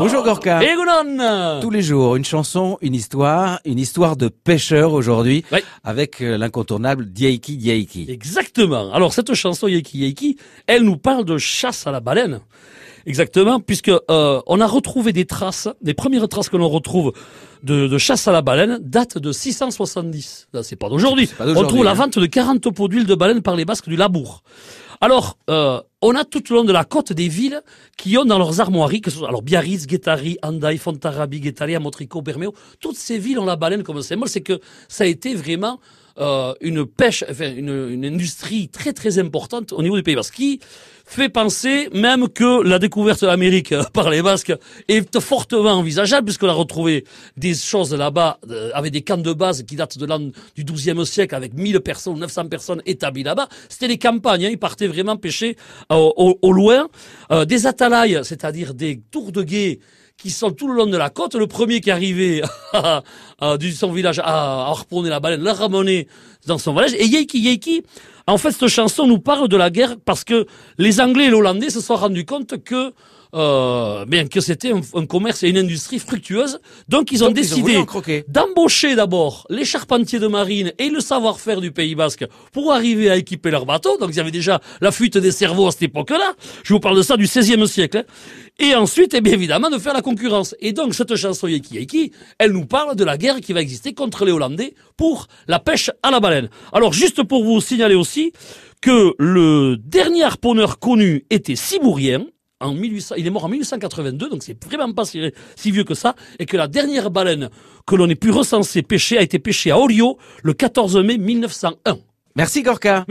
Bonjour Gorka. Et Tous les jours, une chanson, une histoire, une histoire de pêcheur aujourd'hui, Oui. avec euh, l'incontournable Diaiki Diaiki. Exactement. Alors cette chanson Yeki Yeki, elle nous parle de chasse à la baleine. Exactement, puisque euh, on a retrouvé des traces, des premières traces que l'on retrouve de, de chasse à la baleine datent de 670. Là, c'est pas d'aujourd'hui. On trouve la hein. vente de 40 pots d'huile de baleine par les Basques du Labour. Alors, euh, on a tout le long de la côte des villes qui ont dans leurs armoiries, que ce soit alors Biarritz, Guétari, Andaï, Fontarabi, Guétari, Motrico, Bermeo, toutes ces villes ont la baleine comme symbole. C'est que ça a été vraiment euh, une pêche, enfin une, industrie très très importante au niveau du Pays Basque, qui fait penser même que la découverte de l'Amérique par les Basques est fortement envisageable, puisqu'on a retrouvé des choses là-bas euh, avec des camps de base qui datent de l'an du XIIe siècle, avec 1000 personnes, 900 personnes établies là-bas. C'était des campagnes, hein, ils partaient vraiment pêcher euh, au, loin. Euh, des atalailles, c'est-à-dire des tours de guet qui sont tout le long de la côte. Le premier qui arrivait à- du son village à, à la baleine, la ramener dans son village. Et Yeiki Yeiki, en fait, cette chanson nous parle de la guerre parce que les Anglais et les Hollandais se sont rendus compte que euh, bien que c'était un, un commerce et une industrie fructueuse. Donc ils ont Donc, décidé d'embaucher d'abord les charpentiers de marine et le savoir-faire du Pays Basque pour arriver à équiper leurs bateaux. Donc il y avait déjà la fuite des cerveaux à cette époque-là. Je vous parle de ça du XVIe siècle. hein. Et ensuite, eh bien évidemment, de faire la concurrence. Et donc cette chanson Yeki Yeki, elle nous parle de la guerre qui va exister contre les Hollandais pour la pêche à la baleine. Alors juste pour vous signaler aussi que le dernier harponneur connu était Sibourien, en 1800, il est mort en 1882, donc c'est vraiment pas si, si vieux que ça, et que la dernière baleine que l'on ait pu recenser pêcher a été pêchée à Orio le 14 mai 1901. Merci Gorka.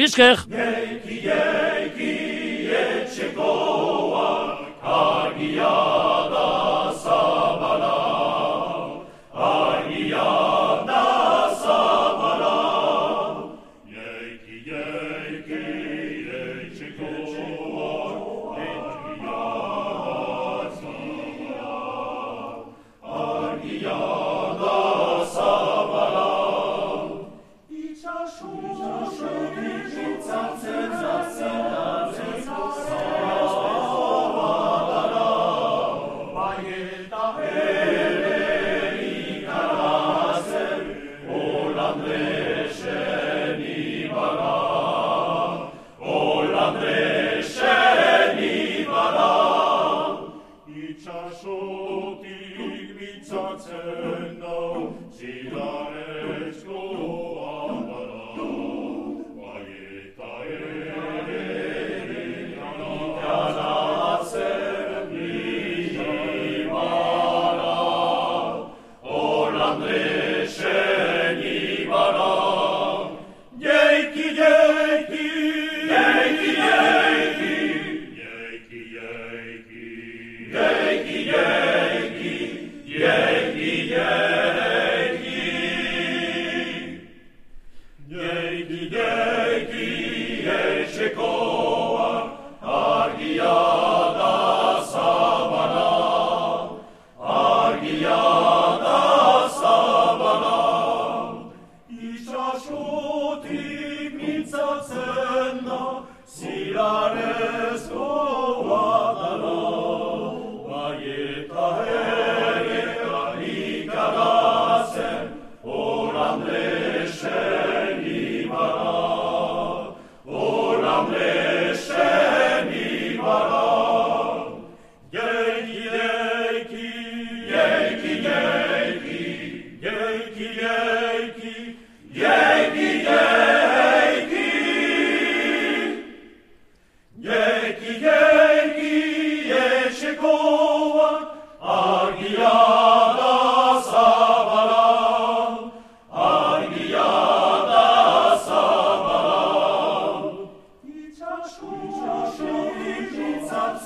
Szuza, szubi, życa, cen, za, Sacer Czuć osioł i życa